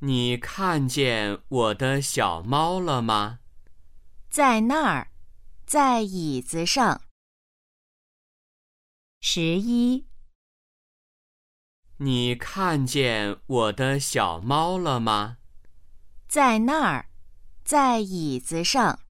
你看见我的小猫了吗？在那儿在椅子上。十一。你看见我的小猫了吗？在那儿在椅子上。